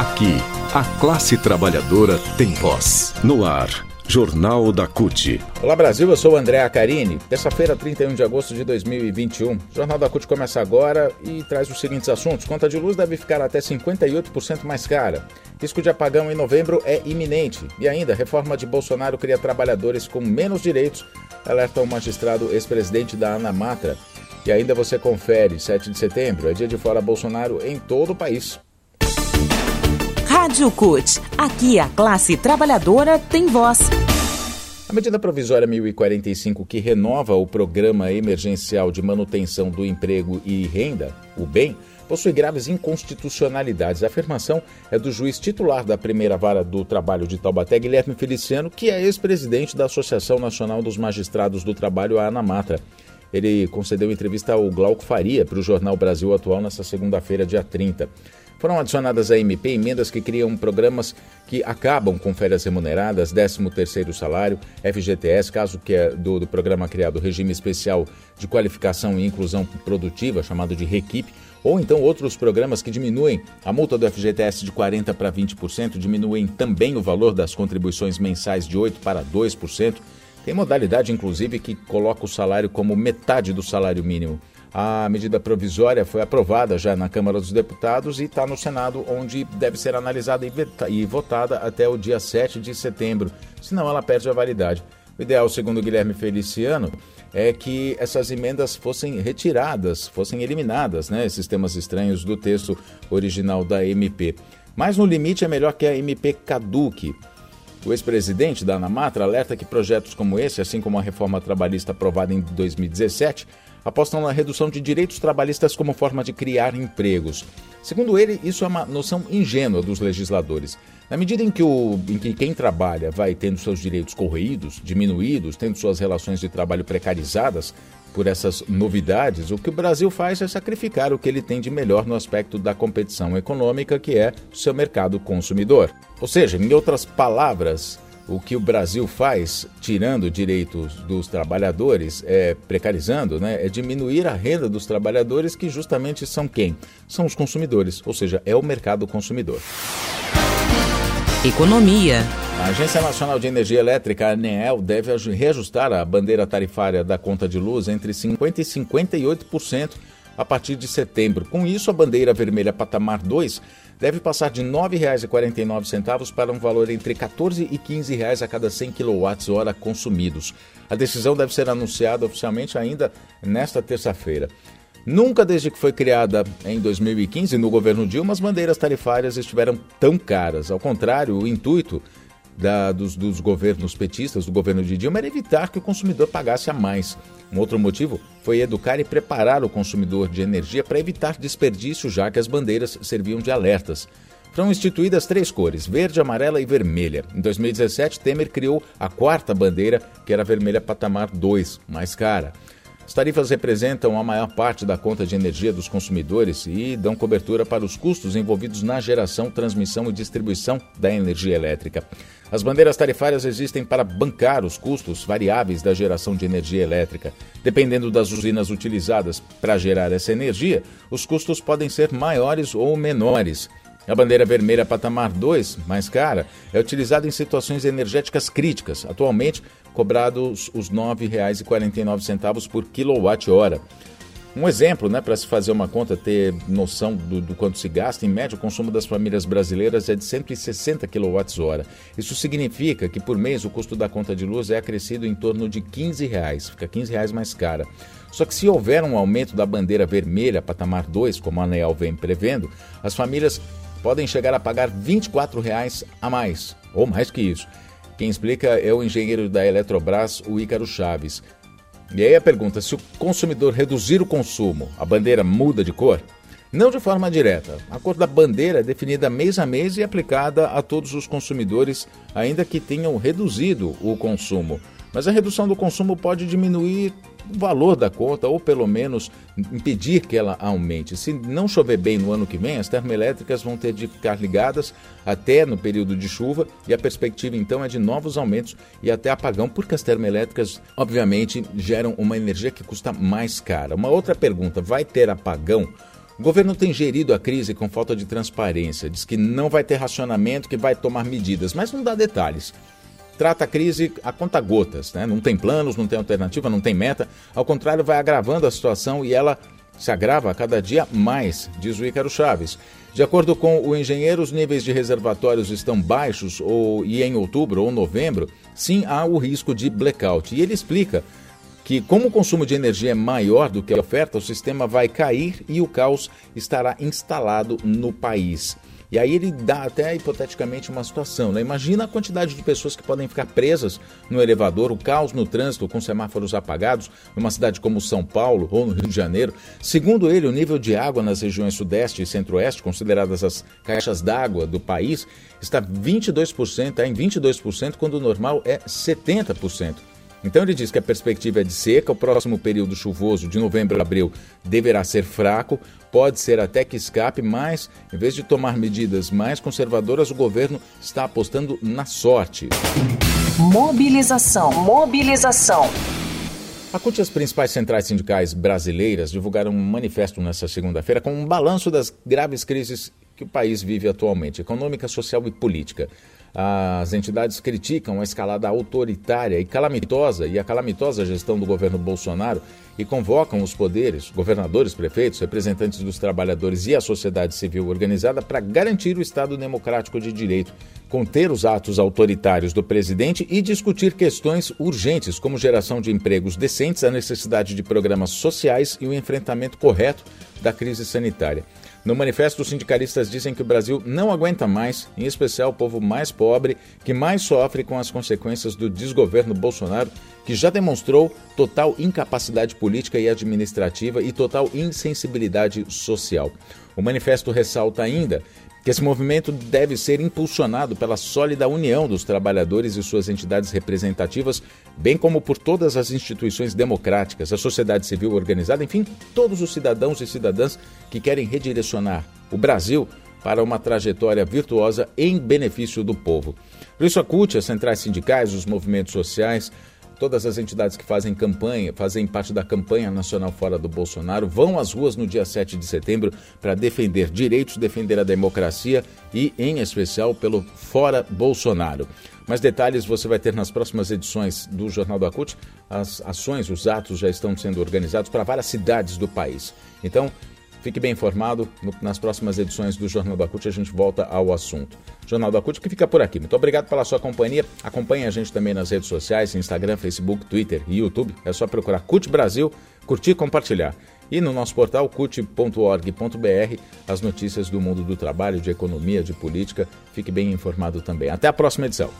Aqui, a classe trabalhadora tem voz. No ar, Jornal da CUT. Olá Brasil, eu sou o André Acarini. Terça-feira, 31 de agosto de 2021. O Jornal da CUT começa agora e traz os seguintes assuntos. Conta de luz deve ficar até 58% mais cara. Risco de apagão em novembro é iminente. E ainda, reforma de Bolsonaro cria trabalhadores com menos direitos, alerta o magistrado ex-presidente da Anamatra. E ainda você confere, 7 de setembro, é dia de fora Bolsonaro em todo o país. Rádio CUT. Aqui a classe trabalhadora tem voz. A medida provisória 1045, que renova o Programa Emergencial de Manutenção do Emprego e Renda, o BEM, possui graves inconstitucionalidades. A afirmação é do juiz titular da primeira vara do trabalho de Taubaté, Guilherme Feliciano, que é ex-presidente da Associação Nacional dos Magistrados do Trabalho, a ANAMATRA. Ele concedeu entrevista ao Glauco Faria para o jornal Brasil Atual nesta segunda-feira, dia 30. Foram adicionadas à MP emendas que criam programas que acabam com férias remuneradas, 13º salário, FGTS, caso que é do, do programa criado Regime Especial de Qualificação e Inclusão Produtiva, chamado de REQIP, ou então outros programas que diminuem a multa do FGTS de 40% para 20%, diminuem também o valor das contribuições mensais de 8% para 2%. Tem modalidade, inclusive, que coloca o salário como metade do salário mínimo. A medida provisória foi aprovada já na Câmara dos Deputados e está no Senado, onde deve ser analisada e votada até o dia 7 de setembro, senão ela perde a validade. O ideal, segundo Guilherme Feliciano, é que essas emendas fossem retiradas, fossem eliminadas, né, esses temas estranhos do texto original da MP. Mas no limite é melhor que a MP caduque. O ex-presidente da Anamatra alerta que projetos como esse, assim como a reforma trabalhista aprovada em 2017, apostam na redução de direitos trabalhistas como forma de criar empregos. Segundo ele, isso é uma noção ingênua dos legisladores. Na medida em que, o, em que quem trabalha vai tendo seus direitos corroídos, diminuídos, tendo suas relações de trabalho precarizadas por essas novidades, o que o Brasil faz é sacrificar o que ele tem de melhor no aspecto da competição econômica, que é o seu mercado consumidor. Ou seja, em outras palavras, o que o Brasil faz, tirando direitos dos trabalhadores, é, precarizando, né, é diminuir a renda dos trabalhadores, que justamente são quem? São os consumidores, ou seja, é o mercado consumidor. Economia. A Agência Nacional de Energia Elétrica, a ANEEL, deve reajustar a bandeira tarifária da conta de luz entre 50% e 58% a partir de setembro. Com isso, a bandeira vermelha patamar 2 deve passar de R$ 9,49 para um valor entre R$ 14 e 15 reais a cada 100 kWh consumidos. A decisão deve ser anunciada oficialmente ainda nesta terça-feira. Nunca desde que foi criada em 2015 no governo Dilma as bandeiras tarifárias estiveram tão caras. Ao contrário, o intuito da, dos, dos, governos petistas, do governo de Dilma, era evitar que o consumidor pagasse a mais. Um outro motivo foi educar e preparar o consumidor de energia para evitar desperdício, já que as bandeiras serviam de alertas. Foram instituídas três cores, verde, amarela e vermelha. Em 2017, Temer criou a quarta bandeira, que era a vermelha patamar 2, mais cara. As tarifas representam a maior parte da conta de energia dos consumidores e dão cobertura para os custos envolvidos na geração, transmissão e distribuição da energia elétrica. As bandeiras tarifárias existem para bancar os custos variáveis da geração de energia elétrica. Dependendo das usinas utilizadas para gerar essa energia, os custos podem ser maiores ou menores. A bandeira vermelha patamar 2, mais cara, é utilizada em situações energéticas críticas, atualmente cobrados os R$ 9,49 por quilowatt-hora. Um exemplo, né, para se fazer uma conta, ter noção do, do, quanto se gasta, em média, o consumo das famílias brasileiras é de 160 kWh. Isso significa que por mês o custo da conta de luz é acrescido em torno de 15 reais, fica 15 reais mais cara. Só que se houver um aumento da bandeira vermelha, patamar 2, como a ANEL vem prevendo, as famílias podem chegar a pagar 24 reais a mais, ou mais que isso. Quem explica é o engenheiro da Eletrobras, o Ícaro Chaves. E aí a pergunta: se o consumidor reduzir o consumo, a bandeira muda de cor? Não de forma direta. A cor da bandeira é definida mês a mês e aplicada a todos os consumidores, ainda que tenham reduzido o consumo. Mas a redução do consumo pode diminuir o valor da conta ou pelo menos impedir que ela aumente. Se não chover bem no ano que vem, as termoelétricas vão ter de ficar ligadas até no período de chuva e a perspectiva então é de novos aumentos e até apagão, porque as termoelétricas obviamente geram uma energia que custa mais cara. Uma outra pergunta, vai ter apagão O governo tem gerido a crise com falta de transparência, diz que não vai ter racionamento, que vai tomar medidas, mas não dá detalhes. Trata a crise a conta gotas, né? não tem planos, não tem alternativa, não tem meta, ao contrário, vai agravando a situação e ela se agrava a cada dia mais, diz o Ícaro Chaves. De acordo com o engenheiro, os níveis de reservatórios estão baixos ou, e em outubro ou novembro, sim, há o risco de blackout. E ele explica que, como o consumo de energia é maior do que a oferta, o sistema vai cair e o caos estará instalado no país. E aí ele dá até hipoteticamente uma situação. Né? Imagina a quantidade de pessoas que podem ficar presas no elevador, o caos no trânsito com semáforos apagados, numa cidade como São Paulo ou no Rio de Janeiro. Segundo ele, o nível de água nas regiões Sudeste e Centro-Oeste, consideradas as caixas d'água do país, está 22%, está em 22%, quando o normal é 70%. Então ele diz que a perspectiva é de seca, o próximo período chuvoso de novembro a abril deverá ser fraco, pode ser até que escape, mas em vez de tomar medidas mais conservadoras, o governo está apostando na sorte. Mobilização, mobilização. A CUT e as principais centrais sindicais brasileiras divulgaram um manifesto nesta segunda-feira com um balanço das graves crises que o país vive atualmente, econômica, social e política. As entidades criticam a escalada autoritária e calamitosa e a calamitosa gestão do governo Bolsonaro e convocam os poderes, governadores, prefeitos, representantes dos trabalhadores e a sociedade civil organizada para garantir o Estado democrático de direito, conter os atos autoritários do presidente e discutir questões urgentes como geração de empregos decentes, a necessidade de programas sociais e o enfrentamento correto da crise sanitária. No manifesto, os sindicalistas dizem que o Brasil não aguenta mais, em especial o povo mais pobre, que mais sofre com as consequências do desgoverno Bolsonaro, que já demonstrou total incapacidade política e administrativa e total insensibilidade social. O manifesto ressalta ainda que esse movimento deve ser impulsionado pela sólida união dos trabalhadores e suas entidades representativas, bem como por todas as instituições democráticas, a sociedade civil organizada, enfim, todos os cidadãos e cidadãs que querem redirecionar o Brasil para uma trajetória virtuosa em benefício do povo. Por isso, a CUT, as centrais sindicais, os movimentos sociais, Todas as entidades que fazem campanha, fazem parte da campanha nacional fora do Bolsonaro, vão às ruas no dia 7 de setembro para defender direitos, defender a democracia e, em especial, pelo fora Bolsonaro. Mais detalhes você vai ter nas próximas edições do Jornal da CUT. As ações, os atos já estão sendo organizados para várias cidades do país. Então, Fique bem informado. Nas próximas edições do Jornal da CUT a gente volta ao assunto. Jornal da CUT que fica por aqui. Muito obrigado pela sua companhia. Acompanhe a gente também nas redes sociais, Instagram, Facebook, Twitter e YouTube. É só procurar CUT Brasil, curtir e compartilhar. E no nosso portal cut.org.br as notícias do mundo do trabalho, de economia, de política. Fique bem informado também. Até a próxima edição.